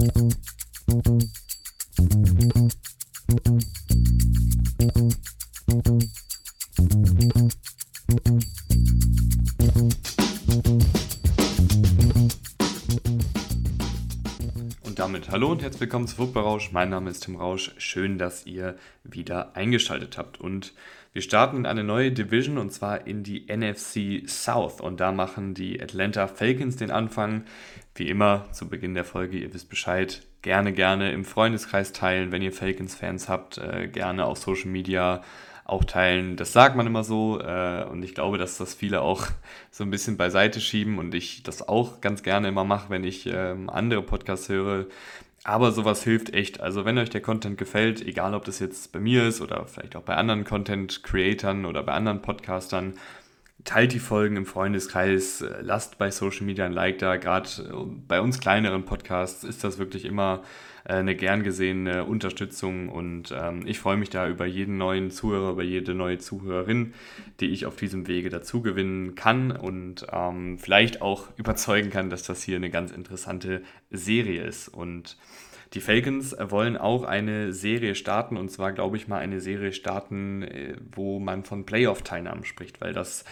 Música hallo und herzlich willkommen zu Football Rausch. Mein Name ist Tim Rausch. Schön, dass ihr wieder eingeschaltet habt. Und wir starten in eine neue Division und zwar in die NFC South. Und da machen die Atlanta Falcons den Anfang. Wie immer zu Beginn der Folge, ihr wisst Bescheid. Gerne, gerne im Freundeskreis teilen, wenn ihr Falcons-Fans habt. Äh, gerne auf Social Media auch teilen. Das sagt man immer so äh, und ich glaube, dass das viele auch so ein bisschen beiseite schieben und ich das auch ganz gerne immer mache, wenn ich ähm, andere Podcasts höre. Aber sowas hilft echt. Also wenn euch der Content gefällt, egal ob das jetzt bei mir ist oder vielleicht auch bei anderen Content-Creatern oder bei anderen Podcastern, teilt die Folgen im Freundeskreis, äh, lasst bei Social Media ein Like da. Gerade äh, bei uns kleineren Podcasts ist das wirklich immer eine gern gesehene Unterstützung und ähm, ich freue mich da über jeden neuen Zuhörer, über jede neue Zuhörerin, die ich auf diesem Wege dazu gewinnen kann und ähm, vielleicht auch überzeugen kann, dass das hier eine ganz interessante Serie ist. Und die Falcons wollen auch eine Serie starten und zwar, glaube ich mal, eine Serie starten, äh, wo man von Playoff-Teilnahmen spricht, weil das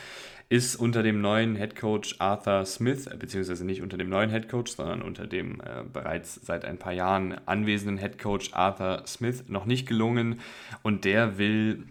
ist unter dem neuen Head Coach Arthur Smith, äh, beziehungsweise nicht unter dem neuen Head Coach, sondern unter dem äh, bereits seit ein paar Jahren anwesenden Head Coach Arthur Smith noch nicht gelungen. Und der will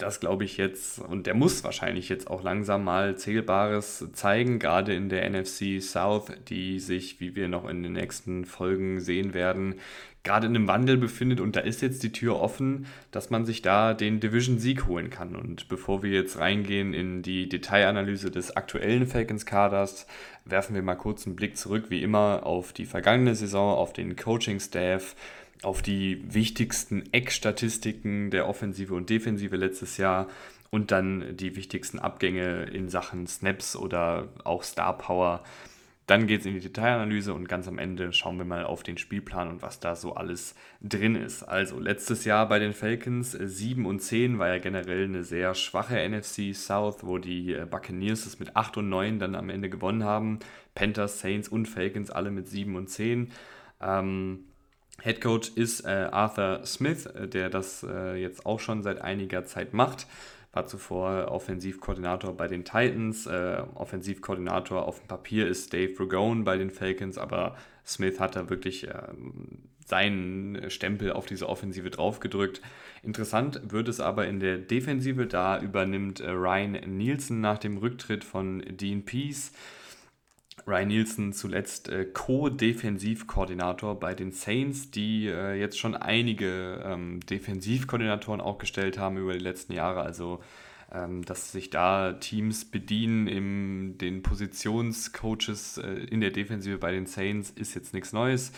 das glaube ich jetzt, und der muss wahrscheinlich jetzt auch langsam mal Zählbares zeigen, gerade in der NFC South, die sich, wie wir noch in den nächsten Folgen sehen werden, gerade in einem Wandel befindet und da ist jetzt die Tür offen, dass man sich da den Division-Sieg holen kann. Und bevor wir jetzt reingehen in die Detailanalyse des aktuellen Falcons-Kaders, werfen wir mal kurz einen Blick zurück, wie immer, auf die vergangene Saison, auf den Coaching-Staff, auf die wichtigsten Eckstatistiken der Offensive und Defensive letztes Jahr und dann die wichtigsten Abgänge in Sachen Snaps oder auch Star Power. Dann geht es in die Detailanalyse und ganz am Ende schauen wir mal auf den Spielplan und was da so alles drin ist. Also letztes Jahr bei den Falcons 7 und 10 war ja generell eine sehr schwache NFC South, wo die äh, Buccaneers es mit 8 und 9 dann am Ende gewonnen haben. Panthers, Saints und Falcons alle mit 7 und 10. Ähm, Head Coach ist äh, Arthur Smith, äh, der das äh, jetzt auch schon seit einiger Zeit macht. War zuvor Offensivkoordinator bei den Titans. Äh, Offensivkoordinator auf dem Papier ist Dave Ragone bei den Falcons, aber Smith hat da wirklich ähm, seinen Stempel auf diese Offensive draufgedrückt. Interessant wird es aber in der Defensive. Da übernimmt äh, Ryan Nielsen nach dem Rücktritt von Dean Peace Ryan Nielsen zuletzt äh, Co-Defensivkoordinator bei den Saints, die äh, jetzt schon einige ähm, Defensivkoordinatoren auch gestellt haben über die letzten Jahre. Also, ähm, dass sich da Teams bedienen in den Positionscoaches äh, in der Defensive bei den Saints, ist jetzt nichts Neues.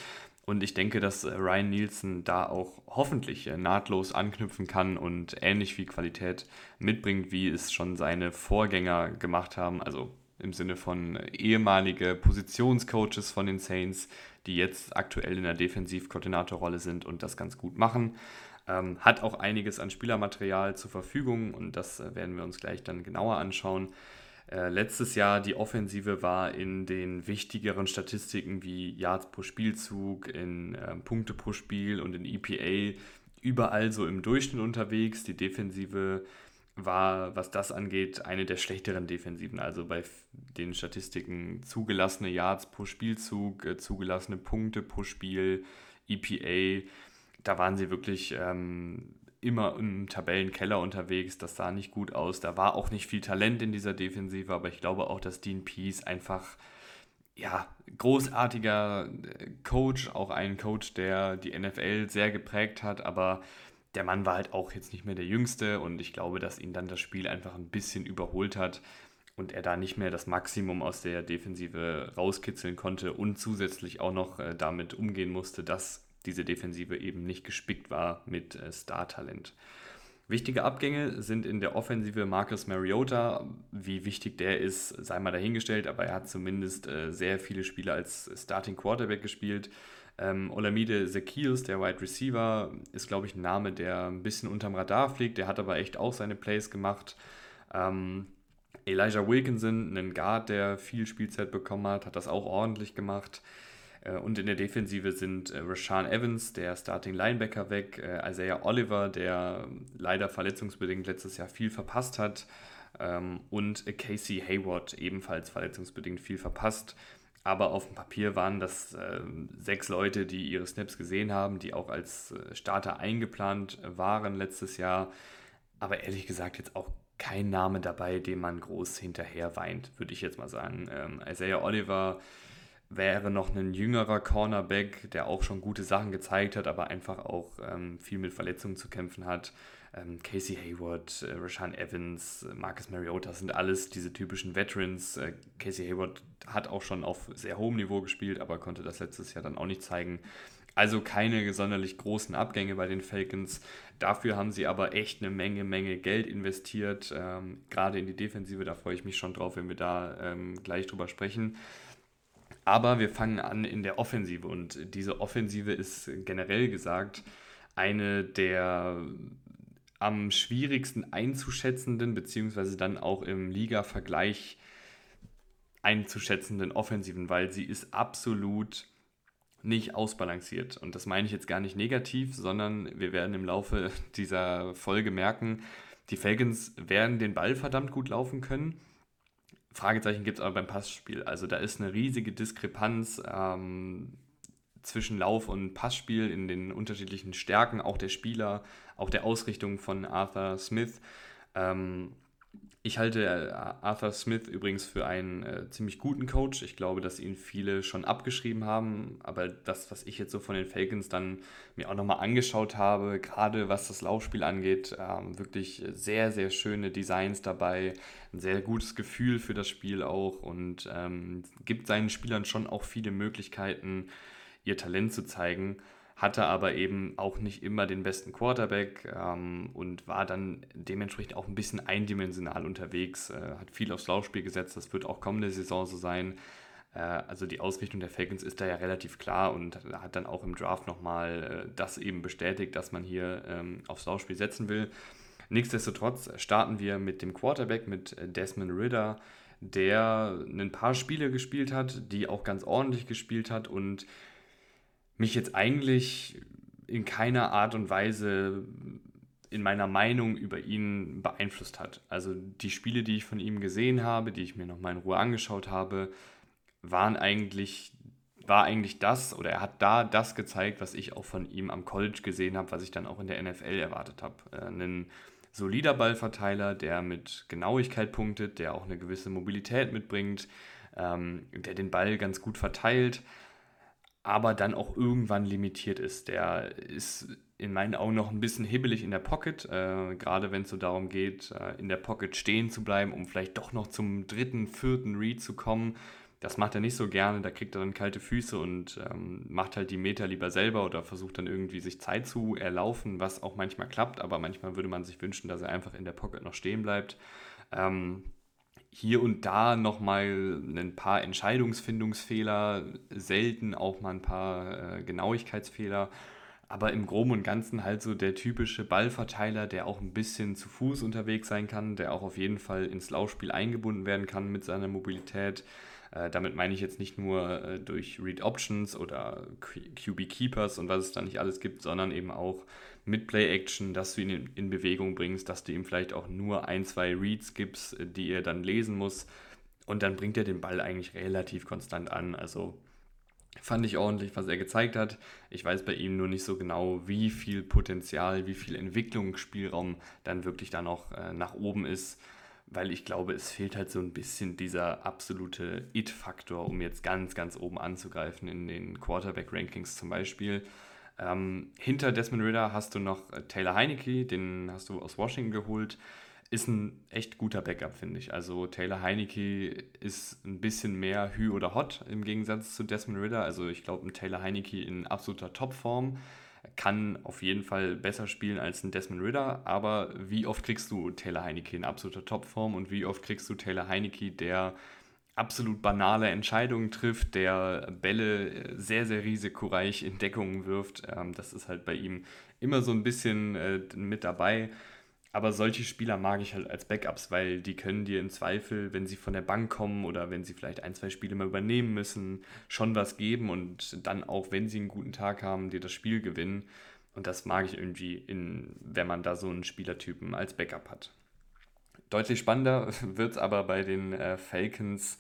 Und ich denke, dass äh, Ryan Nielsen da auch hoffentlich äh, nahtlos anknüpfen kann und ähnlich viel Qualität mitbringt, wie es schon seine Vorgänger gemacht haben. Also im Sinne von ehemalige Positionscoaches von den Saints, die jetzt aktuell in der Defensivkoordinatorrolle sind und das ganz gut machen. Ähm, hat auch einiges an Spielermaterial zur Verfügung und das äh, werden wir uns gleich dann genauer anschauen. Äh, letztes Jahr die Offensive war in den wichtigeren Statistiken wie Yards pro Spielzug, in äh, Punkte pro Spiel und in EPA überall so im Durchschnitt unterwegs. Die Defensive war, was das angeht, eine der schlechteren Defensiven. Also bei den Statistiken zugelassene Yards pro Spielzug, äh, zugelassene Punkte pro Spiel, EPA, da waren sie wirklich ähm, immer im Tabellenkeller unterwegs. Das sah nicht gut aus. Da war auch nicht viel Talent in dieser Defensive, aber ich glaube auch, dass Dean Pease einfach ja, großartiger äh, Coach, auch ein Coach, der die NFL sehr geprägt hat, aber der Mann war halt auch jetzt nicht mehr der Jüngste und ich glaube, dass ihn dann das Spiel einfach ein bisschen überholt hat und er da nicht mehr das Maximum aus der Defensive rauskitzeln konnte und zusätzlich auch noch äh, damit umgehen musste, dass diese Defensive eben nicht gespickt war mit äh, Star-Talent. Wichtige Abgänge sind in der Offensive Marcus Mariota. Wie wichtig der ist, sei mal dahingestellt, aber er hat zumindest äh, sehr viele Spiele als Starting Quarterback gespielt. Ähm, Olamide Zekius, der Wide Receiver, ist, glaube ich, ein Name, der ein bisschen unterm Radar fliegt. Der hat aber echt auch seine Plays gemacht. Ähm, Elijah Wilkinson, ein Guard, der viel Spielzeit bekommen hat, hat das auch ordentlich gemacht. Äh, und in der Defensive sind äh, Rashawn Evans, der Starting Linebacker, weg, äh, Isaiah Oliver, der leider verletzungsbedingt letztes Jahr viel verpasst hat, ähm, und Casey Hayward, ebenfalls verletzungsbedingt viel verpasst. Aber auf dem Papier waren das äh, sechs Leute, die ihre Snaps gesehen haben, die auch als Starter eingeplant waren letztes Jahr. Aber ehrlich gesagt jetzt auch kein Name dabei, dem man groß hinterher weint, würde ich jetzt mal sagen. Ähm, Isaiah Oliver wäre noch ein jüngerer Cornerback, der auch schon gute Sachen gezeigt hat, aber einfach auch ähm, viel mit Verletzungen zu kämpfen hat. Ähm, Casey Hayward, äh, Rashan Evans, äh, Marcus Mariota sind alles diese typischen Veterans. Äh, Casey Hayward hat auch schon auf sehr hohem Niveau gespielt, aber konnte das letztes Jahr dann auch nicht zeigen. Also keine sonderlich großen Abgänge bei den Falcons. Dafür haben sie aber echt eine Menge, Menge Geld investiert, ähm, gerade in die Defensive. Da freue ich mich schon drauf, wenn wir da ähm, gleich drüber sprechen. Aber wir fangen an in der Offensive und diese Offensive ist generell gesagt eine der am schwierigsten einzuschätzenden, beziehungsweise dann auch im Liga-Vergleich einzuschätzenden Offensiven, weil sie ist absolut nicht ausbalanciert. Und das meine ich jetzt gar nicht negativ, sondern wir werden im Laufe dieser Folge merken, die Falcons werden den Ball verdammt gut laufen können Fragezeichen gibt es aber beim Passspiel. Also da ist eine riesige Diskrepanz ähm, zwischen Lauf- und Passspiel in den unterschiedlichen Stärken, auch der Spieler, auch der Ausrichtung von Arthur Smith. Ähm, ich halte äh, Arthur Smith übrigens für einen äh, ziemlich guten Coach. Ich glaube, dass ihn viele schon abgeschrieben haben. Aber das, was ich jetzt so von den Falcons dann mir auch nochmal angeschaut habe, gerade was das Laufspiel angeht, ähm, wirklich sehr, sehr schöne Designs dabei. Ein sehr gutes Gefühl für das Spiel auch und ähm, gibt seinen Spielern schon auch viele Möglichkeiten, ihr Talent zu zeigen hatte aber eben auch nicht immer den besten Quarterback ähm, und war dann dementsprechend auch ein bisschen eindimensional unterwegs, äh, hat viel aufs Laufspiel gesetzt, das wird auch kommende Saison so sein. Äh, also die Ausrichtung der Falcons ist da ja relativ klar und hat dann auch im Draft nochmal äh, das eben bestätigt, dass man hier ähm, aufs Laufspiel setzen will. Nichtsdestotrotz starten wir mit dem Quarterback, mit äh, Desmond Ritter, der ein paar Spiele gespielt hat, die auch ganz ordentlich gespielt hat und mich jetzt eigentlich in keiner Art und Weise in meiner Meinung über ihn beeinflusst hat. Also die Spiele, die ich von ihm gesehen habe, die ich mir nochmal in Ruhe angeschaut habe, waren eigentlich, war eigentlich das oder er hat da das gezeigt, was ich auch von ihm am College gesehen habe, was ich dann auch in der NFL erwartet habe. Äh, ein solider Ballverteiler, der mit Genauigkeit punktet, der auch eine gewisse Mobilität mitbringt, ähm, der den Ball ganz gut verteilt aber dann auch irgendwann limitiert ist. Der ist in meinen Augen noch ein bisschen hibbelig in der Pocket, äh, gerade wenn es so darum geht, äh, in der Pocket stehen zu bleiben, um vielleicht doch noch zum dritten, vierten Read zu kommen. Das macht er nicht so gerne, da kriegt er dann kalte Füße und ähm, macht halt die Meter lieber selber oder versucht dann irgendwie sich Zeit zu erlaufen, was auch manchmal klappt, aber manchmal würde man sich wünschen, dass er einfach in der Pocket noch stehen bleibt. Ähm, hier und da nochmal ein paar Entscheidungsfindungsfehler, selten auch mal ein paar äh, Genauigkeitsfehler. Aber im Groben und Ganzen halt so der typische Ballverteiler, der auch ein bisschen zu Fuß unterwegs sein kann, der auch auf jeden Fall ins Laufspiel eingebunden werden kann mit seiner Mobilität. Äh, damit meine ich jetzt nicht nur äh, durch Read Options oder QB Keepers und was es da nicht alles gibt, sondern eben auch mit Play-Action, dass du ihn in, Bewegung bringst, dass du ihm vielleicht auch nur ein, zwei Reads gibst, äh, die er dann lesen muss. Und dann bringt er den Ball eigentlich relativ konstant an. Also fand ich ordentlich, was er gezeigt hat. Ich weiß bei ihm nur nicht so genau, wie viel Potenzial, wie viel Entwicklungsspielraum dann wirklich da noch äh, nach oben ist weil ich glaube, es fehlt halt so ein bisschen dieser absolute It-Faktor, um jetzt ganz, ganz oben anzugreifen in den Quarterback-Rankings zum Beispiel. Ähm, hinter Desmond Ritter hast du noch äh, Taylor Heineke, den hast du aus Washington geholt. Ist ein echt guter Backup, finde ich. Also Taylor Heineke ist ein bisschen mehr Hü oder Hot im Gegensatz zu Desmond Ritter. Also ich glaube, ein Taylor Heineke in absoluter Topform kann auf jeden Fall besser spielen als ein Desmond Ritter, aber wie oft kriegst du Taylor Heineke in absoluter Topform und wie oft kriegst du Taylor Heineke, der absolut banale Entscheidungen trifft, der Bälle sehr, sehr risikoreich in Deckungen wirft. Ähm, das ist halt bei ihm immer so ein bisschen äh, mit dabei. Aber solche Spieler mag ich halt als Backups, weil die können dir im Zweifel, wenn sie von der Bank kommen oder wenn sie vielleicht ein, zwei Spiele mal übernehmen müssen, schon was geben und dann auch, wenn sie einen guten Tag haben, dir das Spiel gewinnen. Und das mag ich irgendwie, in, wenn man da so einen Spielertypen als Backup hat. Deutlich spannender wird es aber bei den äh, Falcons.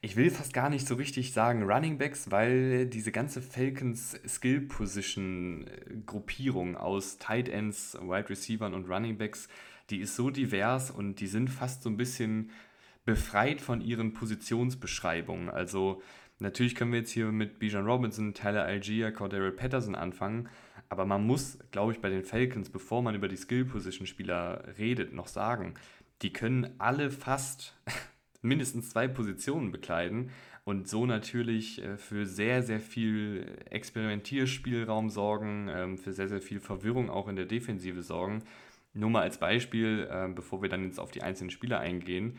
Ich will fast gar nicht so richtig sagen Running Backs, weil diese ganze Falcons Skill Position äh, Gruppierung aus Tight Ends, Wide Receivers und Running Backs, die ist so divers und die sind fast so ein bisschen befreit von ihren Positionsbeschreibungen. Also natürlich können wir jetzt hier mit Bijan Robinson, Tyler Algier, Cordero Patterson anfangen, aber man muss, glaube ich, bei den Falcons, bevor man über die Skill Position Spieler redet, noch sagen, die können alle fast mindestens zwei Positionen bekleiden und so natürlich äh, für sehr, sehr viel Experimentierspielraum sorgen, ähm, für sehr, sehr viel Verwirrung auch in der Defensive sorgen. Nur mal als Beispiel, äh, bevor wir dann jetzt auf die einzelnen Spieler eingehen.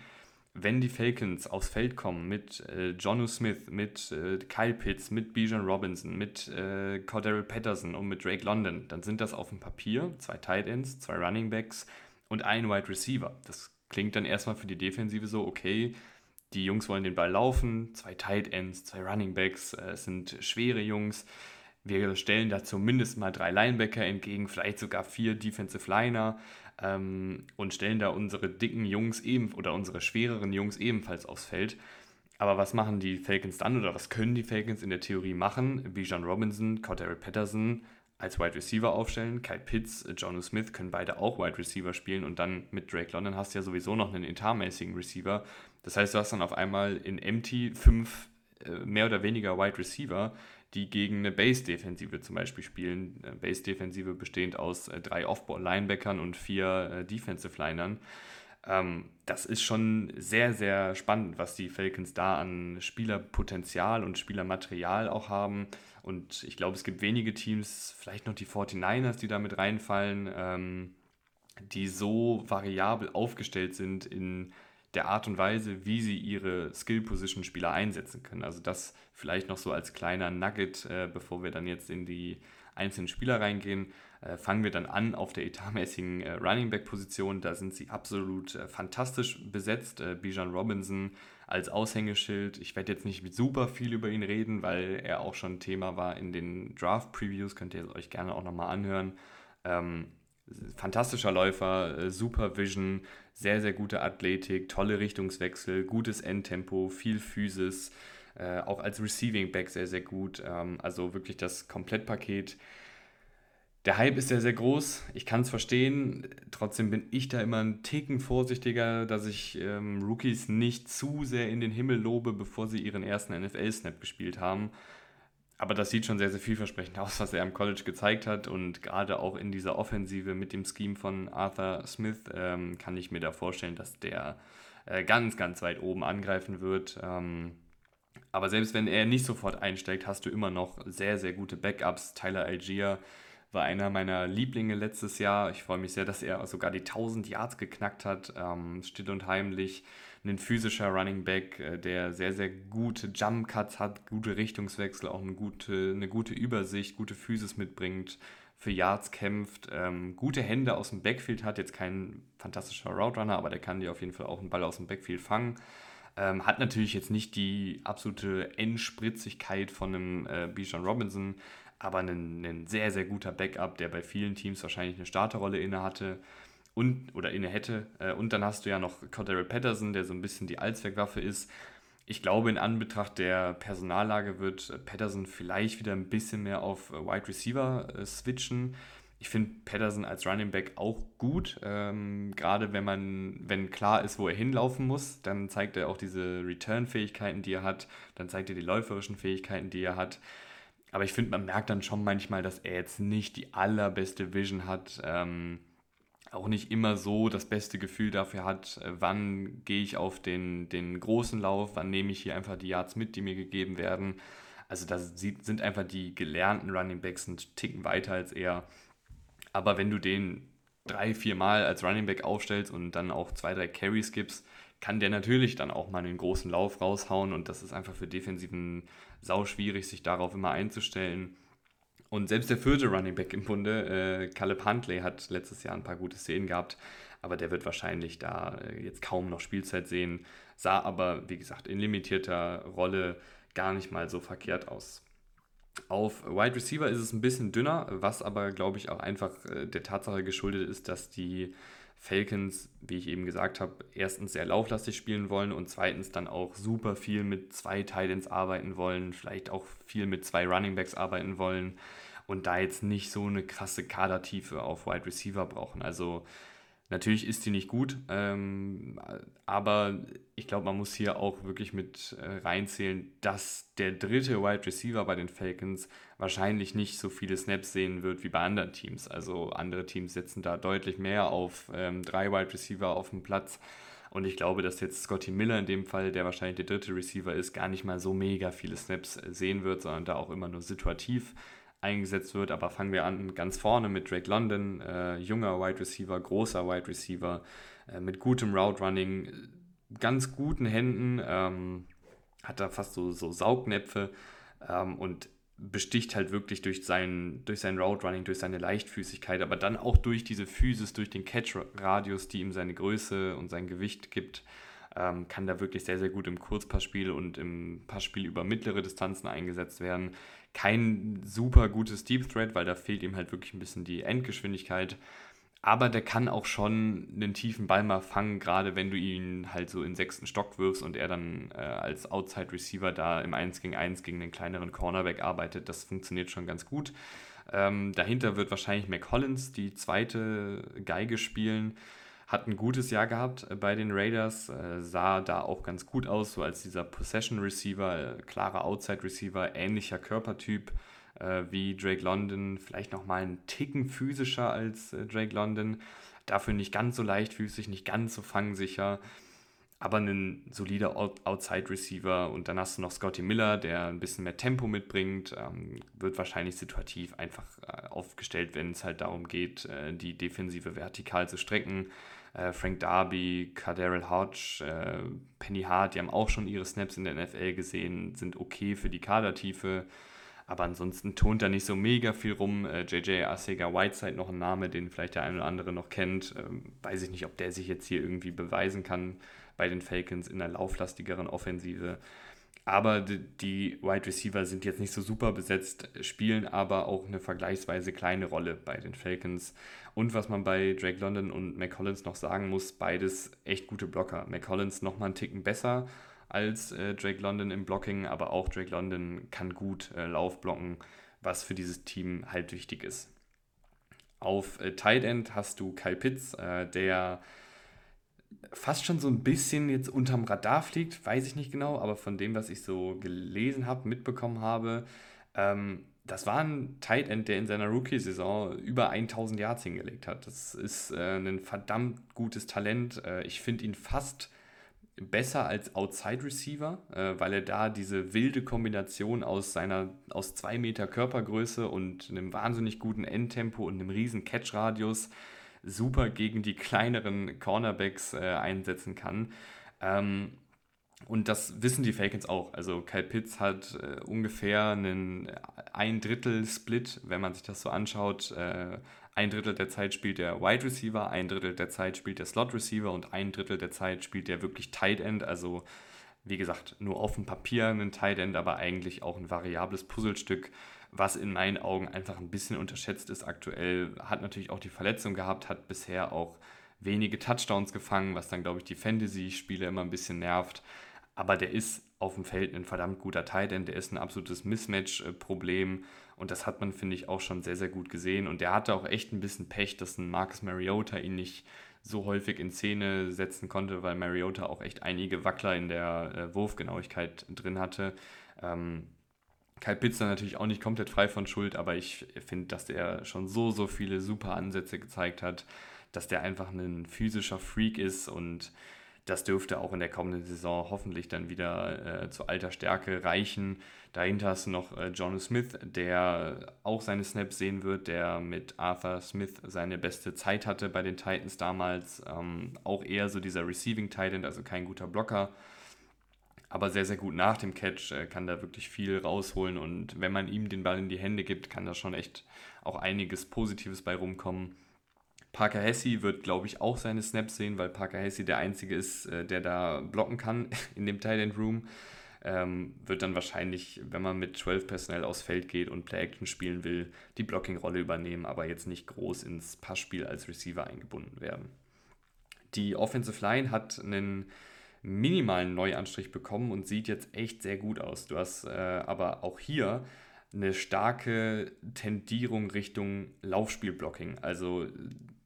Wenn die Falcons aufs Feld kommen mit äh, Jonu Smith, mit äh, Kyle Pitts, mit Bijan Robinson, mit äh, Cordero Patterson und mit Drake London, dann sind das auf dem Papier zwei Tight Ends, zwei Running Backs und ein Wide Receiver. Das klingt dann erstmal für die Defensive so, okay, die Jungs wollen den Ball laufen, zwei Tight Ends, zwei Running Backs, äh, es sind schwere Jungs. Wir stellen da zumindest mal drei Linebacker entgegen, vielleicht sogar vier Defensive Liner ähm, und stellen da unsere dicken Jungs eben oder unsere schwereren Jungs ebenfalls aufs Feld. Aber was machen die Falcons dann oder was können die Falcons in der Theorie machen? Bijan Robinson, Cordero Patterson als Wide Receiver aufstellen. Kyle Pitts, Jono Smith können beide auch Wide Receiver spielen und dann mit Drake London hast du ja sowieso noch einen etatmäßigen Receiver. Das heißt, du hast dann auf einmal in Empty fünf äh, mehr oder weniger Wide Receiver, die gegen eine Base-Defensive zum Beispiel spielen. Base-Defensive bestehend aus äh, drei Off-Ball-Linebackern und vier äh, Defensive-Linern. Ähm, das ist schon sehr, sehr spannend, was die Falcons da an Spielerpotenzial und Spielermaterial auch haben. Und ich glaube, es gibt wenige Teams, vielleicht noch die 49ers, die da mit reinfallen, ähm, die so variabel aufgestellt sind in der Art und Weise, wie sie ihre Skill-Position-Spieler einsetzen können. Also das vielleicht noch so als kleiner Nugget, äh, bevor wir dann jetzt in die einzelnen Spieler reingehen. Äh, fangen wir dann an auf der etatmäßigen äh, Running Back-Position. Da sind sie absolut äh, fantastisch besetzt. Äh, Bijan Robinson als Aushängeschild. Ich werde jetzt nicht super viel über ihn reden, weil er auch schon Thema war in den Draft-Previews. Könnt ihr euch gerne auch nochmal anhören. Ähm, fantastischer Läufer, äh, super Vision, sehr, sehr gute Athletik, tolle Richtungswechsel, gutes Endtempo, viel Physis, äh, auch als Receiving Back sehr, sehr gut. Ähm, also wirklich das Komplettpaket. Der Hype ist sehr, sehr groß. Ich kann es verstehen. Trotzdem bin ich da immer ein Ticken vorsichtiger, dass ich ähm, Rookies nicht zu sehr in den Himmel lobe, bevor sie ihren ersten NFL-Snap gespielt haben. Aber das sieht schon sehr, sehr vielversprechend aus, was er am College gezeigt hat. Und gerade auch in dieser Offensive mit dem Scheme von Arthur Smith ähm, kann ich mir da vorstellen, dass der äh, ganz, ganz weit oben angreifen wird. Ähm, aber selbst wenn er nicht sofort einsteigt, hast du immer noch sehr, sehr gute Backups. Tyler Algier war einer meiner Lieblinge letztes Jahr. Ich freue mich sehr, dass er sogar die 1000 Yards geknackt hat, ähm, still und heimlich. Ein physischer Running Back, äh, der sehr, sehr gute Jump Cuts hat, gute Richtungswechsel, auch eine gute, eine gute Übersicht, gute Physis mitbringt, für Yards kämpft, ähm, gute Hände aus dem Backfield hat. Jetzt kein fantastischer Route aber der kann dir auf jeden Fall auch einen Ball aus dem Backfield fangen. Ähm, hat natürlich jetzt nicht die absolute Endspritzigkeit von einem äh, Bijan Robinson, aber ein, ein sehr, sehr guter Backup, der bei vielen Teams wahrscheinlich eine Starterrolle inne hatte und oder inne hätte. Äh, und dann hast du ja noch Cordero Patterson, der so ein bisschen die Allzweckwaffe ist. Ich glaube, in Anbetracht der Personallage wird Patterson vielleicht wieder ein bisschen mehr auf Wide Receiver äh, switchen. Ich finde Patterson als Running Back auch gut. Ähm, gerade wenn man, wenn klar ist, wo er hinlaufen muss, dann zeigt er auch diese Return-Fähigkeiten, die er hat. Dann zeigt er die läuferischen Fähigkeiten, die er hat. Aber ich finde, man merkt dann schon manchmal, dass er jetzt nicht die allerbeste Vision hat. Ähm, auch nicht immer so das beste Gefühl dafür hat, äh, wann gehe ich auf den, den großen Lauf, wann nehme ich hier einfach die Yards mit, die mir gegeben werden. Also da sind einfach die gelernten Running Backs ein Ticken weiter als er. Aber wenn du den drei, vier Mal als Running Back aufstellst und dann auch zwei, drei Carries gibst, kann der natürlich dann auch mal einen großen Lauf raushauen und das ist einfach für Defensiven sau schwierig, sich darauf immer einzustellen. Und selbst der vierte Running Back im Bunde, äh, Caleb Huntley, hat letztes Jahr ein paar gute Szenen gehabt, aber der wird wahrscheinlich da äh, jetzt kaum noch Spielzeit sehen, sah aber, wie gesagt, in limitierter Rolle gar nicht mal so verkehrt aus. Auf Wide Receiver ist es ein bisschen dünner, was aber, glaube ich, auch einfach äh, der Tatsache geschuldet ist, dass die Falcons, wie ich eben gesagt habe, erstens sehr lauflastig spielen wollen und zweitens dann auch super viel mit zwei Titans arbeiten wollen, vielleicht auch viel mit zwei Runningbacks arbeiten wollen und da jetzt nicht so eine krasse Kadertiefe auf Wide Receiver brauchen. Also Natürlich ist die nicht gut, ähm, aber ich glaube, man muss hier auch wirklich mit äh, reinzählen, dass der dritte Wide Receiver bei den Falcons wahrscheinlich nicht so viele Snaps sehen wird wie bei anderen Teams. Also andere Teams setzen da deutlich mehr auf ähm, drei Wide Receiver auf dem Platz. Und ich glaube, dass jetzt Scotty Miller in dem Fall, der wahrscheinlich der dritte Receiver ist, gar nicht mal so mega viele Snaps äh, sehen wird, sondern da auch immer nur situativ eingesetzt wird. Aber fangen wir an ganz vorne mit Drake London, äh, junger Wide Receiver, großer Wide Receiver, äh, mit gutem Route Running, ganz guten Händen, ähm, hat da fast so, so Saugnäpfe ähm, und besticht halt wirklich durch sein, durch sein Route Running, durch seine Leichtfüßigkeit, aber dann auch durch diese Physis, durch den Catch-Radius, die ihm seine Größe und sein Gewicht gibt, ähm, kann da wirklich sehr, sehr gut im Kurzpassspiel und im Passspiel über mittlere Distanzen eingesetzt werden kein super gutes Deep Thread, weil da fehlt ihm halt wirklich ein bisschen die Endgeschwindigkeit. Aber der kann auch schon einen tiefen Ball mal fangen, gerade wenn du ihn halt so in sechsten Stock wirfst und er dann äh, als Outside Receiver da im 1 gegen 1 gegen den kleineren Cornerback arbeitet. Das funktioniert schon ganz gut. Ähm, dahinter wird wahrscheinlich McCollins die zweite Geige spielen hat ein gutes Jahr gehabt äh, bei den Raiders, äh, sah da auch ganz gut aus, so als dieser Possession Receiver, äh, klarer Outside Receiver, ähnlicher Körpertyp wie Drake London, vielleicht nochmal einen Ticken physischer als Drake London, dafür nicht ganz so leichtfüßig, nicht ganz so fangsicher, aber ein solider Outside Receiver und dann hast du noch Scotty Miller, der ein bisschen mehr Tempo mitbringt, ähm, wird wahrscheinlich situativ einfach äh, aufgestellt, wenn es halt darum geht, die Defensive vertikal zu strecken äh, Frank Darby, Cardell Hodge, äh, Penny Hart, die haben auch schon ihre Snaps in der NFL gesehen, sind okay für die Kadertiefe. Aber ansonsten tont da nicht so mega viel rum. Äh, JJ Arcega Whiteside noch ein Name, den vielleicht der eine oder andere noch kennt. Ähm, weiß ich nicht, ob der sich jetzt hier irgendwie beweisen kann bei den Falcons in einer lauflastigeren Offensive. Aber die Wide Receiver sind jetzt nicht so super besetzt, spielen aber auch eine vergleichsweise kleine Rolle bei den Falcons. Und was man bei Drake London und McCollins noch sagen muss, beides echt gute Blocker. McCollins noch mal einen Ticken besser als äh, Drake London im Blocking, aber auch Drake London kann gut äh, Laufblocken, was für dieses Team halt wichtig ist. Auf äh, Tight End hast du Kyle Pitts, äh, der fast schon so ein bisschen jetzt unterm Radar fliegt, weiß ich nicht genau, aber von dem, was ich so gelesen habe, mitbekommen habe, ähm, das war ein Tight End, der in seiner Rookie-Saison über 1000 Yards hingelegt hat. Das ist äh, ein verdammt gutes Talent. Äh, ich finde ihn fast besser als Outside Receiver, äh, weil er da diese wilde Kombination aus seiner aus zwei Meter Körpergröße und einem wahnsinnig guten Endtempo und einem riesen Catch-Radius super gegen die kleineren Cornerbacks äh, einsetzen kann. Ähm, und das wissen die Falcons auch. Also Kyle Pitts hat äh, ungefähr einen ein Drittel Split, wenn man sich das so anschaut. Äh, ein Drittel der Zeit spielt der Wide Receiver, ein Drittel der Zeit spielt der Slot Receiver und ein Drittel der Zeit spielt der wirklich Tight End. Also wie gesagt, nur auf dem Papier ein Tight End, aber eigentlich auch ein variables Puzzlestück was in meinen Augen einfach ein bisschen unterschätzt ist aktuell. Hat natürlich auch die Verletzung gehabt, hat bisher auch wenige Touchdowns gefangen, was dann, glaube ich, die Fantasy-Spiele immer ein bisschen nervt. Aber der ist auf dem Feld ein verdammt guter Tight End, der ist ein absolutes Mismatch-Problem und das hat man, finde ich, auch schon sehr, sehr gut gesehen. Und der hatte auch echt ein bisschen Pech, dass ein Marcus Mariota ihn nicht so häufig in Szene setzen konnte, weil Mariota auch echt einige Wackler in der äh, Wurfgenauigkeit drin hatte. Ähm, Kyle Pitzer natürlich auch nicht komplett frei von Schuld, aber ich finde, dass der schon so, so viele super Ansätze gezeigt hat, dass der einfach ein physischer Freak ist und das dürfte auch in der kommenden Saison hoffentlich dann wieder äh, zu alter Stärke reichen. Dahinter hast du noch äh, John Smith, der auch seine Snaps sehen wird, der mit Arthur Smith seine beste Zeit hatte bei den Titans damals. Ähm, auch eher so dieser Receiving Titan, also kein guter Blocker aber sehr, sehr gut nach dem Catch, äh, kann da wirklich viel rausholen und wenn man ihm den Ball in die Hände gibt, kann da schon echt auch einiges Positives bei rumkommen. Parker Hesse wird, glaube ich, auch seine Snaps sehen, weil Parker Hesse der Einzige ist, äh, der da blocken kann in dem Thailand Room. Ähm, wird dann wahrscheinlich, wenn man mit 12 Personell aufs Feld geht und Play-Action spielen will, die Blocking-Rolle übernehmen, aber jetzt nicht groß ins Passspiel als Receiver eingebunden werden. Die Offensive Line hat einen minimalen Neuanstrich bekommen und sieht jetzt echt sehr gut aus. Du hast äh, aber auch hier eine starke Tendierung Richtung Laufspielblocking. Also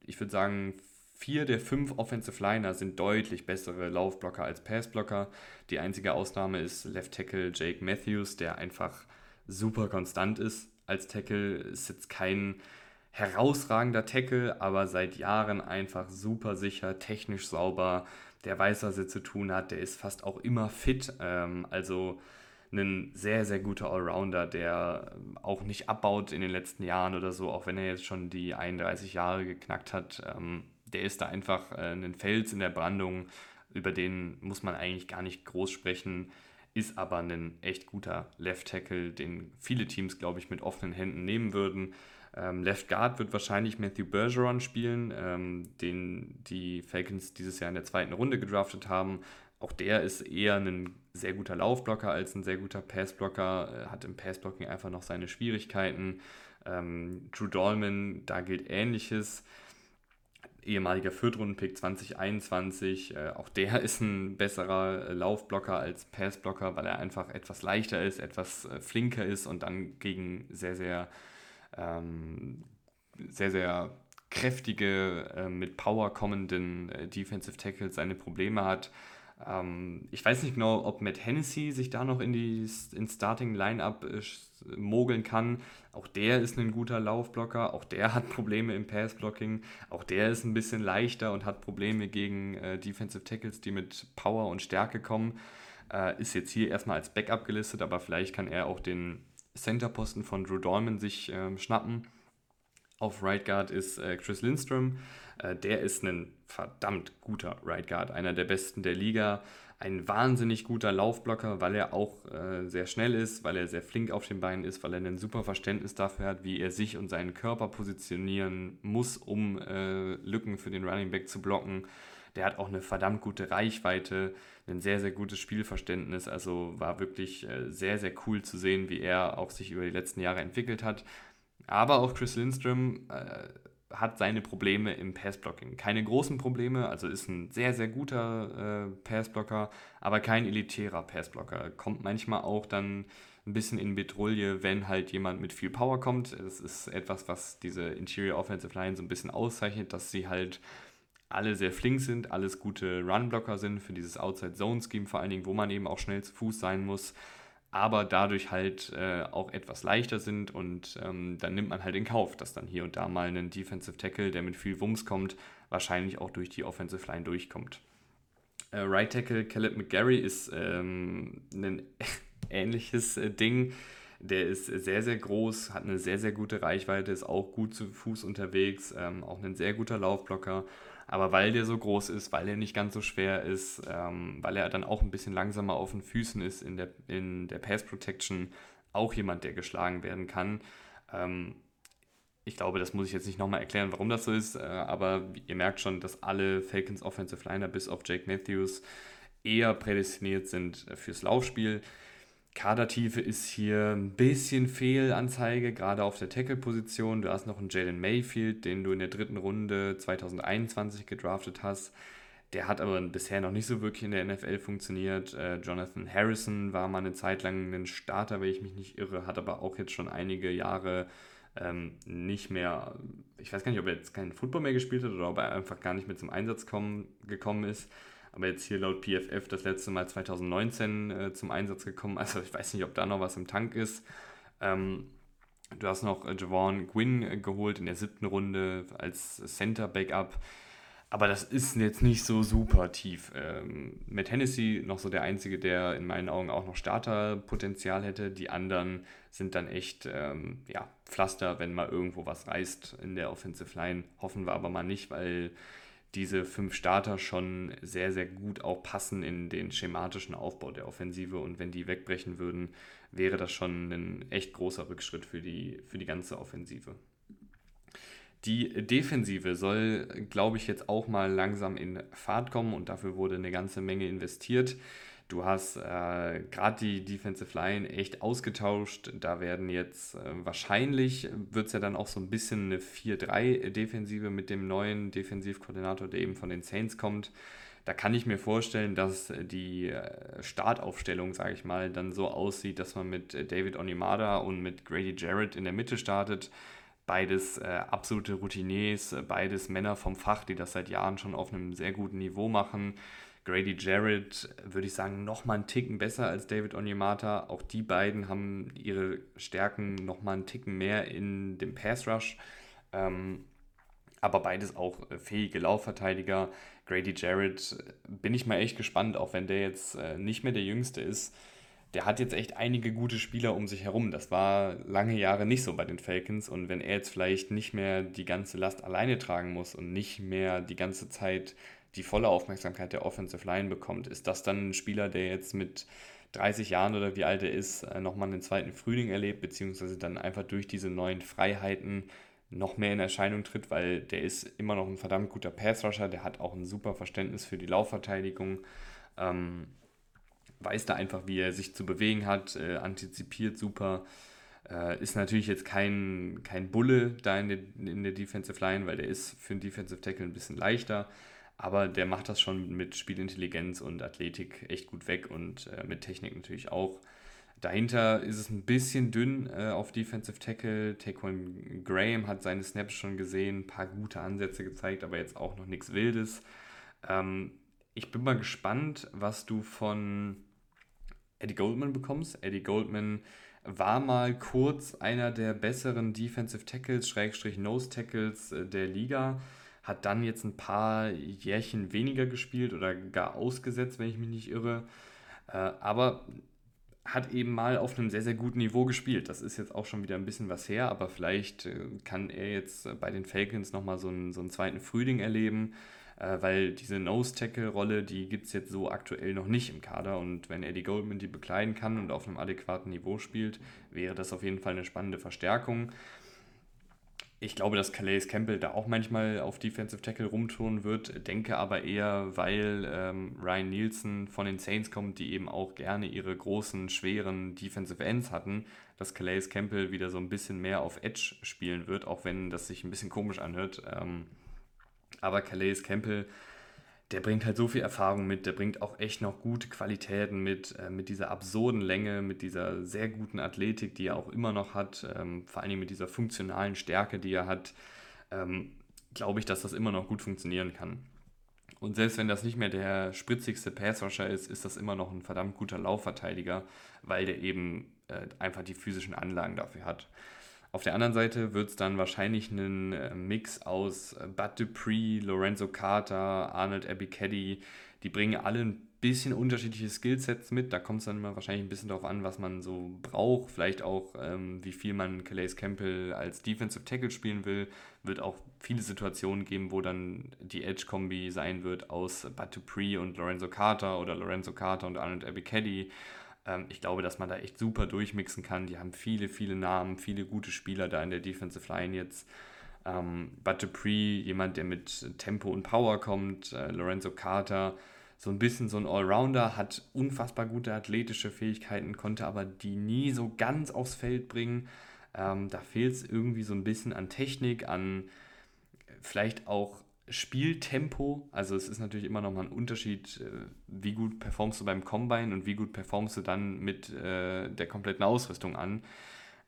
ich würde sagen, vier der fünf Offensive Liner sind deutlich bessere Laufblocker als Passblocker. Die einzige Ausnahme ist Left Tackle Jake Matthews, der einfach super konstant ist als Tackle. Ist jetzt kein herausragender Tackle, aber seit Jahren einfach super sicher, technisch sauber. Der weiß, was er zu tun hat. Der ist fast auch immer fit. Ähm, also ein sehr, sehr guter Allrounder, der auch nicht abbaut in den letzten Jahren oder so, auch wenn er jetzt schon die 31 Jahre geknackt hat. Ähm, der ist da einfach äh, ein Fels in der Brandung, über den muss man eigentlich gar nicht groß sprechen, ist aber ein echt guter Left Tackle, den viele Teams, glaube ich, mit offenen Händen nehmen würden. Ähm, Left Guard wird wahrscheinlich Matthew Bergeron spielen, ähm, den die Falcons dieses Jahr in der zweiten Runde gedraftet haben. Auch der ist eher ein sehr guter Laufblocker als ein sehr guter Passblocker, äh, hat im Passblocking einfach noch seine Schwierigkeiten. Ähm, Drew Dolman, da gilt Ähnliches ehemaliger Viertrunden-Pick 2021. Äh, auch der ist ein besserer Laufblocker als Passblocker, weil er einfach etwas leichter ist, etwas äh, flinker ist und dann gegen sehr, sehr, ähm, sehr, sehr kräftige, äh, mit Power kommenden äh, Defensive Tackles seine Probleme hat. Ähm, ich weiß nicht genau, ob Matt Hennessy sich da noch in die ins Starting Lineup äh, mogeln kann. Auch der ist ein guter Laufblocker, auch der hat Probleme im Passblocking, auch der ist ein bisschen leichter und hat Probleme gegen äh, Defensive Tackles, die mit Power und Stärke kommen. Äh, ist jetzt hier erstmal als Backup gelistet, aber vielleicht kann er auch den Centerposten von Drew Dolman sich äh, schnappen. Auf Right Guard ist äh, Chris Lindstrom. Äh, der ist ein verdammt guter Right Guard, einer der besten der Liga. Ein wahnsinnig guter Laufblocker, weil er auch äh, sehr schnell ist, weil er sehr flink auf den Beinen ist, weil er ein super Verständnis dafür hat, wie er sich und seinen Körper positionieren muss, um äh, Lücken für den Running Back zu blocken. Der hat auch eine verdammt gute Reichweite, ein sehr, sehr gutes Spielverständnis. Also war wirklich äh, sehr, sehr cool zu sehen, wie er auch sich über die letzten Jahre entwickelt hat. Aber auch Chris Lindström äh, hat seine Probleme im Passblocking. Keine großen Probleme, also ist ein sehr, sehr guter äh, Passblocker, aber kein elitärer Passblocker. Kommt manchmal auch dann ein bisschen in Betrouille, wenn halt jemand mit viel Power kommt. Das ist etwas, was diese Interior Offensive Line so ein bisschen auszeichnet, dass sie halt alle sehr flink sind, alles gute Runblocker sind für dieses Outside-Zone-Scheme, vor allen Dingen, wo man eben auch schnell zu Fuß sein muss aber dadurch halt äh, auch etwas leichter sind und ähm, dann nimmt man halt in Kauf, dass dann hier und da mal ein Defensive Tackle, der mit viel Wumms kommt, wahrscheinlich auch durch die Offensive Line durchkommt. Äh, right Tackle Caleb McGarry ist ähm, ein ähnliches äh, Ding. Der ist sehr, sehr groß, hat eine sehr, sehr gute Reichweite, ist auch gut zu Fuß unterwegs, ähm, auch ein sehr guter Laufblocker. Aber weil der so groß ist, weil er nicht ganz so schwer ist, ähm, weil er dann auch ein bisschen langsamer auf den Füßen ist in der, in der Pass Protection, auch jemand, der geschlagen werden kann. Ähm, ich glaube, das muss ich jetzt nicht nochmal erklären, warum das so ist, äh, aber ihr merkt schon, dass alle Falcons Offensive Liner bis auf Jake Matthews eher prädestiniert sind fürs Laufspiel. Kadertiefe ist hier ein bisschen Fehlanzeige, gerade auf der Tackle-Position. Du hast noch einen Jalen Mayfield, den du in der dritten Runde 2021 gedraftet hast. Der hat aber bisher noch nicht so wirklich in der NFL funktioniert. Äh, Jonathan Harrison war mal eine Zeit lang ein Starter, wenn ich mich nicht irre, hat aber auch jetzt schon einige Jahre ähm, nicht mehr, ich weiß gar nicht, ob er jetzt keinen Football mehr gespielt hat oder ob er einfach gar nicht mehr zum Einsatz kommen, gekommen ist aber jetzt hier laut PFF das letzte Mal 2019 äh, zum Einsatz gekommen. Also ich weiß nicht, ob da noch was im Tank ist. Ähm, du hast noch äh, Javon Gwynn äh, geholt in der siebten Runde als Center-Backup. Aber das ist jetzt nicht so super tief. Ähm, mit Hennessy noch so der Einzige, der in meinen Augen auch noch Starterpotenzial hätte. Die anderen sind dann echt ähm, ja, Pflaster, wenn mal irgendwo was reißt in der Offensive Line. Hoffen wir aber mal nicht, weil diese fünf Starter schon sehr, sehr gut auch passen in den schematischen Aufbau der Offensive. Und wenn die wegbrechen würden, wäre das schon ein echt großer Rückschritt für die, für die ganze Offensive. Die Defensive soll, glaube ich, jetzt auch mal langsam in Fahrt kommen und dafür wurde eine ganze Menge investiert. Du hast äh, gerade die Defensive Line echt ausgetauscht. Da werden jetzt äh, wahrscheinlich, wird es ja dann auch so ein bisschen eine 4-3-Defensive mit dem neuen Defensivkoordinator, der eben von den Saints kommt. Da kann ich mir vorstellen, dass die äh, Startaufstellung, sage ich mal, dann so aussieht, dass man mit David Onimada und mit Grady Jarrett in der Mitte startet. Beides äh, absolute Routiniers, beides Männer vom Fach, die das seit Jahren schon auf einem sehr guten Niveau machen. Grady Jarrett, würde ich sagen, noch mal einen Ticken besser als David Onyemata. Auch die beiden haben ihre Stärken noch mal einen Ticken mehr in dem Pass Rush. Ähm, aber beides auch äh, fähige Laufverteidiger. Grady Jarrett äh, bin ich mal echt gespannt, auch wenn der jetzt äh, nicht mehr der Jüngste ist. Der hat jetzt echt einige gute Spieler um sich herum. Das war lange Jahre nicht so bei den Falcons. Und wenn er jetzt vielleicht nicht mehr die ganze Last alleine tragen muss und nicht mehr die ganze Zeit die volle Aufmerksamkeit der Offensive Line bekommt. Ist das dann ein Spieler, der jetzt mit 30 Jahren oder wie alt er ist, äh, nochmal einen zweiten Frühling erlebt, beziehungsweise dann einfach durch diese neuen Freiheiten noch mehr in Erscheinung tritt, weil der ist immer noch ein verdammt guter Pass-Rusher, der hat auch ein super Verständnis für die Laufverteidigung, ähm, weiß da einfach, wie er sich zu bewegen hat, äh, antizipiert super. Äh, ist natürlich jetzt kein, kein Bulle da in der, in der Defensive Line, weil der ist für einen Defensive Tackle ein bisschen leichter. Aber der macht das schon mit Spielintelligenz und Athletik echt gut weg und äh, mit Technik natürlich auch. Dahinter ist es ein bisschen dünn äh, auf Defensive Tackle. Taquan Graham hat seine Snaps schon gesehen, ein paar gute Ansätze gezeigt, aber jetzt auch noch nichts Wildes. Ähm, ich bin mal gespannt, was du von Eddie Goldman bekommst. Eddie Goldman war mal kurz einer der besseren Defensive Tackles, Schrägstrich Nose Tackles äh, der Liga hat dann jetzt ein paar Jährchen weniger gespielt oder gar ausgesetzt, wenn ich mich nicht irre. Äh, aber hat eben mal auf einem sehr, sehr guten Niveau gespielt. Das ist jetzt auch schon wieder ein bisschen was her, aber vielleicht äh, kann er jetzt bei den Falcons nochmal so einen, so einen zweiten Frühling erleben, äh, weil diese Nose-Tackle-Rolle, die gibt es jetzt so aktuell noch nicht im Kader und wenn Eddie Goldman die bekleiden kann und auf einem adäquaten Niveau spielt, wäre das auf jeden Fall eine spannende Verstärkung. Ich glaube, dass Calais Campbell da auch manchmal auf Defensive Tackle rumtun wird, denke aber eher, weil ähm, Ryan Nielsen von den Saints kommt, die eben auch gerne ihre großen, schweren Defensive Ends hatten, dass Calais Campbell wieder so ein bisschen mehr auf Edge spielen wird, auch wenn das sich ein bisschen komisch anhört. Ähm, aber Calais Campbell der bringt halt so viel Erfahrung mit, der bringt auch echt noch gute Qualitäten mit, äh, mit dieser absurden Länge, mit dieser sehr guten Athletik, die er auch immer noch hat, ähm, vor allem mit dieser funktionalen Stärke, die er hat, ähm, glaube ich, dass das immer noch gut funktionieren kann. Und selbst wenn das nicht mehr der spritzigste Passrusher ist, ist das immer noch ein verdammt guter Laufverteidiger, weil der eben äh, einfach die physischen Anlagen dafür hat. Auf der anderen Seite wird es dann wahrscheinlich einen äh, Mix aus äh, Bud Dupree, Lorenzo Carter, Arnold Abicaddy. Die bringen alle ein bisschen unterschiedliche Skillsets mit. Da kommt es dann immer wahrscheinlich ein bisschen darauf an, was man so braucht. Vielleicht auch, ähm, wie viel man Calais Campbell als Defensive Tackle spielen will. Wird auch viele Situationen geben, wo dann die Edge-Kombi sein wird aus Bud Dupree und Lorenzo Carter oder Lorenzo Carter und Arnold Abicaddy. Ähm, ich glaube, dass man da echt super durchmixen kann. Die haben viele, viele Namen, viele gute Spieler da in der Defensive Line jetzt. Ähm, Bud Dupree, jemand, der mit Tempo und Power kommt. Äh, Lorenzo Carter, so ein bisschen so ein Allrounder, hat unfassbar gute athletische Fähigkeiten, konnte aber die nie so ganz aufs Feld bringen. Ähm, da fehlt es irgendwie so ein bisschen an Technik, an vielleicht auch Spieltempo. Also es ist natürlich immer noch mal ein Unterschied, äh, wie gut performst du beim Combine und wie gut performst du dann mit äh, der kompletten Ausrüstung an.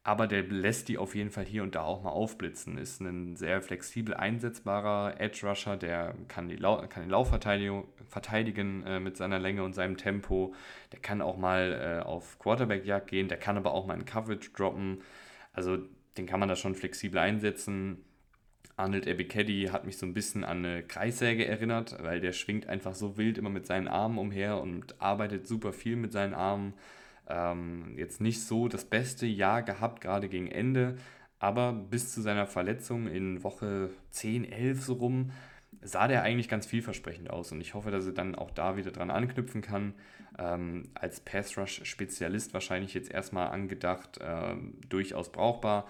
Aber der lässt die auf jeden Fall hier und da auch mal aufblitzen. Ist ein sehr flexibel einsetzbarer Edge Rusher, der kann, die Lau kann den Lauf verteidigen äh, mit seiner Länge und seinem Tempo. Der kann auch mal äh, auf Quarterback-Jagd gehen, der kann aber auch mal in Coverage droppen. Also den kann man da schon flexibel einsetzen Arnold Ebikedi hat mich so ein bisschen an eine Kreissäge erinnert, weil der schwingt einfach so wild immer mit seinen Armen umher und arbeitet super viel mit seinen Armen. Ähm, jetzt nicht so das beste Jahr gehabt, gerade gegen Ende, aber bis zu seiner Verletzung in Woche 10, 11 so rum, sah der eigentlich ganz vielversprechend aus und ich hoffe, dass er dann auch da wieder dran anknüpfen kann. Ähm, als Pass Rush Spezialist wahrscheinlich jetzt erstmal angedacht, äh, durchaus brauchbar.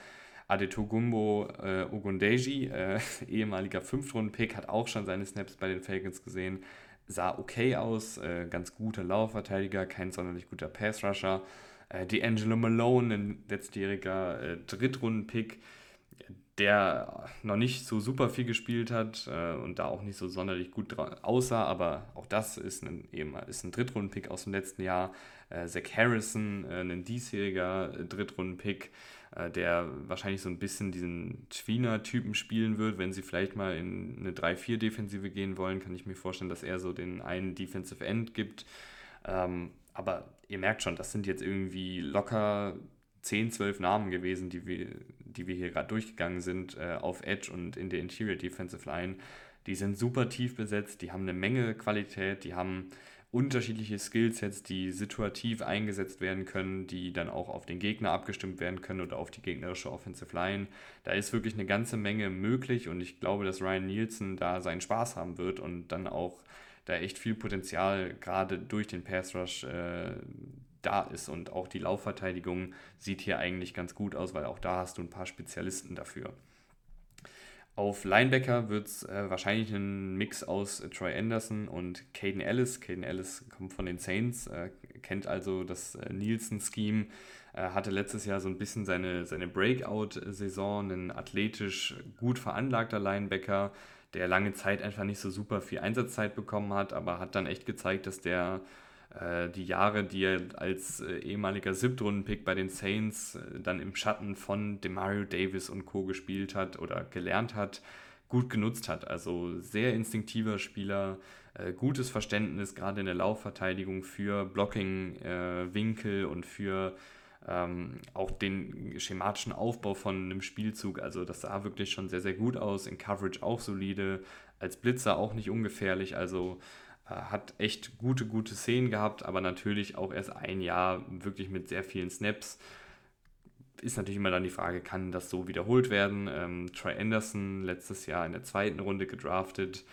Adetogumbo äh, Ogundeji, äh, ehemaliger Fünftrunden-Pick, hat auch schon seine Snaps bei den Falcons gesehen. Sah okay aus, äh, ganz guter Laufverteidiger, kein sonderlich guter Pass-Rusher. Äh, D'Angelo Malone, ein letztjähriger äh, Drittrunden-Pick, der noch nicht so super viel gespielt hat äh, und da auch nicht so sonderlich gut aussah, aber auch das ist ein, ist ein Drittrunden-Pick aus dem letzten Jahr. Äh, Zach Harrison, äh, ein diesjähriger äh, Drittrunden-Pick, äh, der wahrscheinlich so ein bisschen diesen Tweener-Typen spielen wird. Wenn sie vielleicht mal in eine 3-4-Defensive gehen wollen, kann ich mir vorstellen, dass er so den einen Defensive End gibt. Ähm, aber ihr merkt schon, das sind jetzt irgendwie locker 10, 12 Namen gewesen, die wir, die wir hier gerade durchgegangen sind äh, auf Edge und in der Interior Defensive Line. Die sind super tief besetzt, die haben eine Menge Qualität, die haben unterschiedliche Skillsets, die situativ eingesetzt werden können, die dann auch auf den Gegner abgestimmt werden können oder auf die gegnerische Offensive Line. Da ist wirklich eine ganze Menge möglich und ich glaube, dass Ryan Nielsen da seinen Spaß haben wird und dann auch da echt viel Potenzial gerade durch den Pass Rush äh, da ist. Und auch die Laufverteidigung sieht hier eigentlich ganz gut aus, weil auch da hast du ein paar Spezialisten dafür. Auf Linebacker wird es äh, wahrscheinlich ein Mix aus äh, Troy Anderson und Caden Ellis. Caden Ellis kommt von den Saints, äh, kennt also das äh, Nielsen-Scheme, hatte letztes Jahr so ein bisschen seine, seine Breakout-Saison, ein athletisch gut veranlagter Linebacker, der lange Zeit einfach nicht so super viel Einsatzzeit bekommen hat, aber hat dann echt gezeigt, dass der die Jahre, die er als äh, ehemaliger Siebtrunden-Pick bei den Saints äh, dann im Schatten von Demario Davis und Co. gespielt hat oder gelernt hat, gut genutzt hat. Also sehr instinktiver Spieler, äh, gutes Verständnis gerade in der Laufverteidigung für Blocking-Winkel äh, und für ähm, auch den schematischen Aufbau von einem Spielzug. Also das sah wirklich schon sehr, sehr gut aus. In Coverage auch solide, als Blitzer auch nicht ungefährlich. Also äh, hat echt gute, gute Szenen gehabt, aber natürlich auch erst ein Jahr wirklich mit sehr vielen Snaps. Ist natürlich immer dann die Frage, kann das so wiederholt werden? Ähm, Troy Anderson letztes Jahr in der zweiten Runde gedraftet,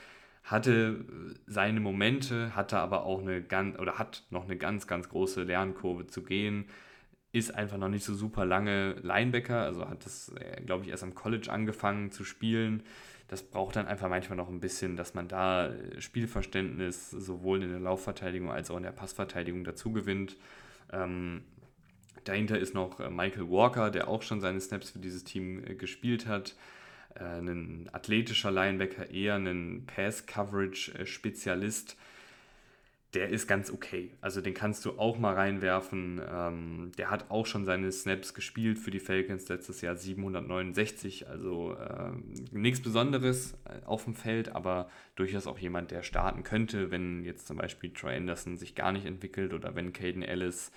hatte seine Momente, hatte aber auch eine ganz oder hat noch eine ganz, ganz große Lernkurve zu gehen. Ist einfach noch nicht so super lange Linebacker, also hat das, äh, glaube ich, erst am College angefangen zu spielen das braucht dann einfach manchmal noch ein bisschen, dass man da äh, Spielverständnis sowohl in der Laufverteidigung als auch in der Passverteidigung dazu gewinnt. Ähm, dahinter ist noch äh, Michael Walker, der auch schon seine Snaps für dieses Team äh, gespielt hat. Äh, ein athletischer Linebacker, eher ein Pass-Coverage-Spezialist der ist ganz okay. Also den kannst du auch mal reinwerfen. Ähm, der hat auch schon seine Snaps gespielt für die Falcons letztes Jahr 769. Also äh, nichts Besonderes äh, auf dem Feld, aber durchaus auch jemand, der starten könnte, wenn jetzt zum Beispiel Troy Anderson sich gar nicht entwickelt oder wenn Caden Ellis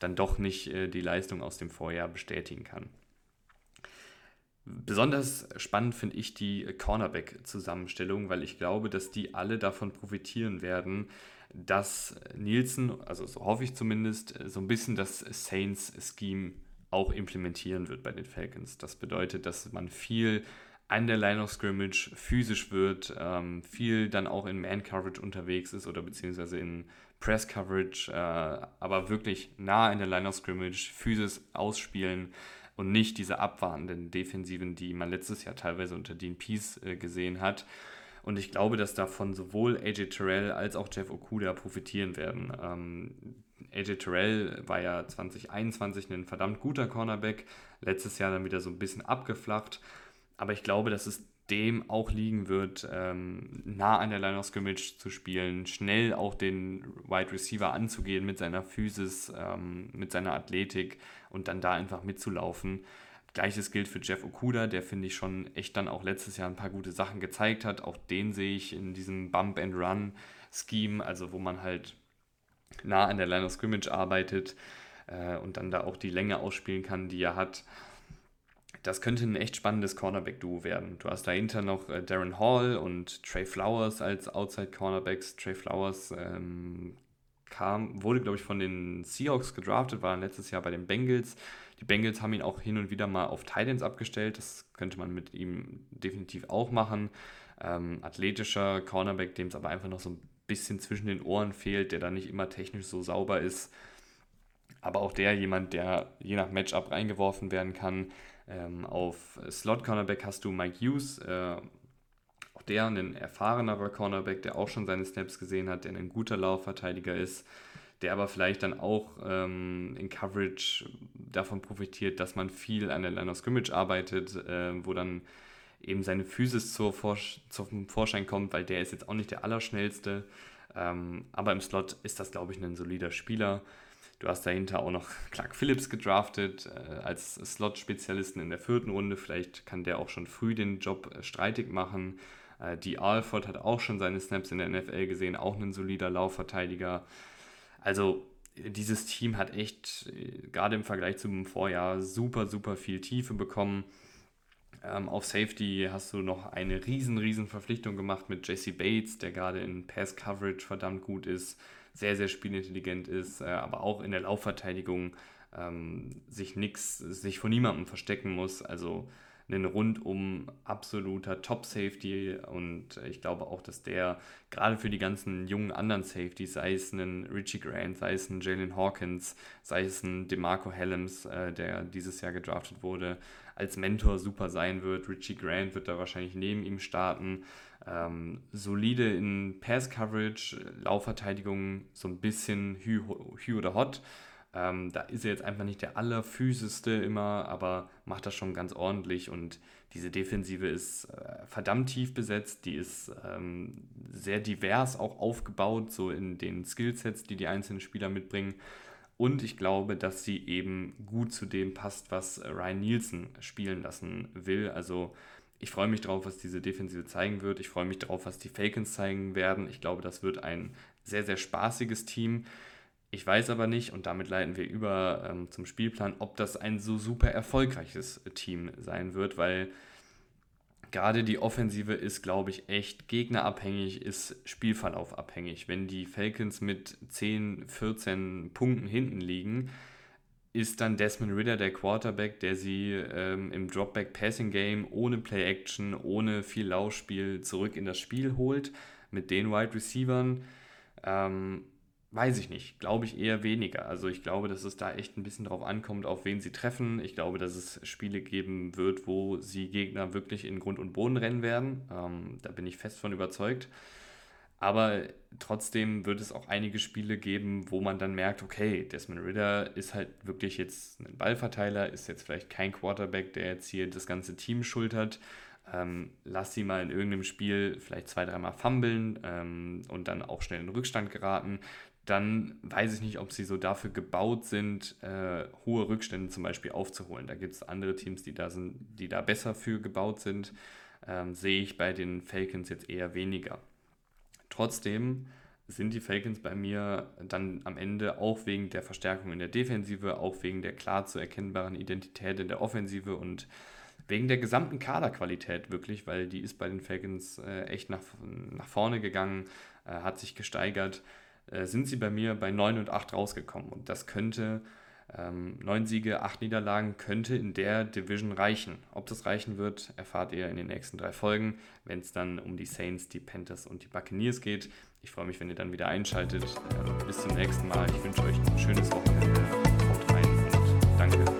dann doch nicht äh, die Leistung aus dem Vorjahr bestätigen kann. Besonders spannend finde ich die Cornerback-Zusammenstellung, weil ich glaube, dass die alle davon profitieren werden, dass Nielsen, also so hoffe ich zumindest, so ein bisschen das Saints-Scheme auch implementieren wird bei den Falcons. Das bedeutet, dass man viel an der Line of Scrimmage physisch wird, ähm, viel dann auch in Man-Coverage unterwegs ist oder beziehungsweise in Press-Coverage, äh, aber wirklich nah in der Line of Scrimmage, physisch ausspielen und nicht diese abwartenden Defensiven, die man letztes Jahr teilweise unter Dean Peace äh, gesehen hat. Und ich glaube, dass davon sowohl AJ Terrell als auch Jeff Okuda profitieren werden. Ähm, AJ Terrell war ja 2021 ein verdammt guter Cornerback, letztes Jahr dann wieder so ein bisschen abgeflacht. Aber ich glaube, dass es dem auch liegen wird, ähm, nah an der Line of Scrimmage zu spielen, schnell auch den Wide Receiver anzugehen mit seiner Physis, ähm, mit seiner Athletik und dann da einfach mitzulaufen. Gleiches gilt für Jeff Okuda, der finde ich schon echt dann auch letztes Jahr ein paar gute Sachen gezeigt hat. Auch den sehe ich in diesem Bump and Run Scheme, also wo man halt nah an der Line of Scrimmage arbeitet äh, und dann da auch die Länge ausspielen kann, die er hat. Das könnte ein echt spannendes Cornerback-Duo werden. Du hast dahinter noch äh, Darren Hall und Trey Flowers als Outside-Cornerbacks. Trey Flowers ähm, kam, wurde, glaube ich, von den Seahawks gedraftet, war letztes Jahr bei den Bengals Die Bengals haben ihn auch hin und wieder mal auf Titans abgestellt. Das könnte man mit ihm definitiv auch machen. Ähm, athletischer Cornerback, dem es aber einfach noch so ein bisschen zwischen den Ohren fehlt, der da nicht immer technisch so sauber ist. Aber auch der jemand, der je nach Matchup reingeworfen werden kann. Ähm, auf Slot Cornerback hast du Mike Hughes, äh, auch der ein erfahrenerer Cornerback, der auch schon seine Snaps gesehen hat, der ein guter Laufverteidiger ist, der aber vielleicht dann auch ähm, in Coverage davon profitiert, dass man viel an der Line of Scrimmage arbeitet, äh, wo dann eben seine Physis zur Vorsch zum Vorschein kommt, weil der ist jetzt auch nicht der Allerschnellste. Ähm, aber im Slot ist das, glaube ich, ein solider Spieler. Du hast dahinter auch noch Clark Phillips gedraftet äh, als Slot-Spezialisten in der vierten Runde. Vielleicht kann der auch schon früh den Job äh, streitig machen. Äh, die Alford hat auch schon seine Snaps in der NFL gesehen, auch ein solider Laufverteidiger. Also dieses Team hat echt, äh, gerade im Vergleich zum Vorjahr, super, super viel Tiefe bekommen. Ähm, auf Safety hast du noch eine riesen, riesen Verpflichtung gemacht mit Jesse Bates, der gerade in Pass Coverage verdammt gut ist, sehr, sehr spielintelligent ist, äh, aber auch in der Laufverteidigung ähm, sich nix, sich vor niemandem verstecken muss. Also ein rundum absoluter Top-Safety und ich glaube auch, dass der gerade für die ganzen jungen anderen Safeties, sei es ein Richie Grant, sei es ein Jalen Hawkins, sei es ein DeMarco Helms, äh, der dieses Jahr gedraftet wurde, als Mentor super sein wird. Richie Grant wird da wahrscheinlich neben ihm starten. Ähm, solide in Pass-Coverage, Laufverteidigung so ein bisschen Hü, Hü oder Hot. Ähm, da ist er jetzt einfach nicht der allerphysischste immer, aber macht das schon ganz ordentlich und diese Defensive ist äh, verdammt tief besetzt, die ist ähm, sehr divers auch aufgebaut, so in den Skillsets, die die einzelnen Spieler mitbringen. Und ich glaube, dass sie eben gut zu dem passt, was Ryan Nielsen spielen lassen will. Also ich freue mich drauf, was diese Defensive zeigen wird. Ich freue mich drauf, was die Falcons zeigen werden. Ich glaube, das wird ein sehr, sehr spaßiges Team. Ich weiß aber nicht, und damit leiten wir über ähm, zum Spielplan, ob das ein so super erfolgreiches Team sein wird, weil gerade die Offensive ist, glaube ich, echt gegnerabhängig, ist Spielverlaufabhängig. Wenn die Falcons mit 10, 14 Punkten hinten liegen, ist dann Desmond Ritter der Quarterback, der sie ähm, im Dropback Passing Game ohne Play Action, ohne viel Laufspiel zurück in das Spiel holt mit den Wide Receivern. Ähm, Weiß ich nicht. Glaube ich eher weniger. Also ich glaube, dass es da echt ein bisschen drauf ankommt, auf wen sie treffen. Ich glaube, dass es Spiele geben wird, wo sie Gegner wirklich in Grund und Boden rennen werden. Ähm, da bin ich fest von überzeugt. Aber trotzdem wird es auch einige Spiele geben, wo man dann merkt, okay, Desmond Ritter ist halt wirklich jetzt ein Ballverteiler, ist jetzt vielleicht kein Quarterback, der jetzt hier das ganze Team schultert. Ähm, lass sie mal in irgendeinem Spiel vielleicht zwei, dreimal fummeln ähm, und dann auch schnell in Rückstand geraten dann weiß ich nicht, ob sie so dafür gebaut sind, äh, hohe Rückstände zum Beispiel aufzuholen. Da gibt es andere Teams, die da sind, die da besser für gebaut sind. Ähm, sehe ich bei den Falcons jetzt eher weniger. Trotzdem sind die Falcons bei mir dann am Ende auch wegen der Verstärkung in der Defensive, auch wegen der klar zu erkennbaren Identität in der Offensive und wegen der gesamten Kaderqualität wirklich, weil die ist bei den Falcons äh, echt nach, nach vorne gegangen, äh, hat sich gesteigert äh, sind sie bei mir bei 9 und 8 rausgekommen. Und das könnte, ähm, 9 Siege, 8 Niederlagen, könnte in der Division reichen. Ob das reichen wird, erfahrt ihr in den nächsten drei Folgen, wenn es dann um die Saints, die Panthers und die Buccaneers geht. Ich freue mich, wenn ihr dann wieder einschaltet. Äh, bis zum nächsten Mal. Ich wünsche euch ein schönes Wochenende. Haut rein und danke.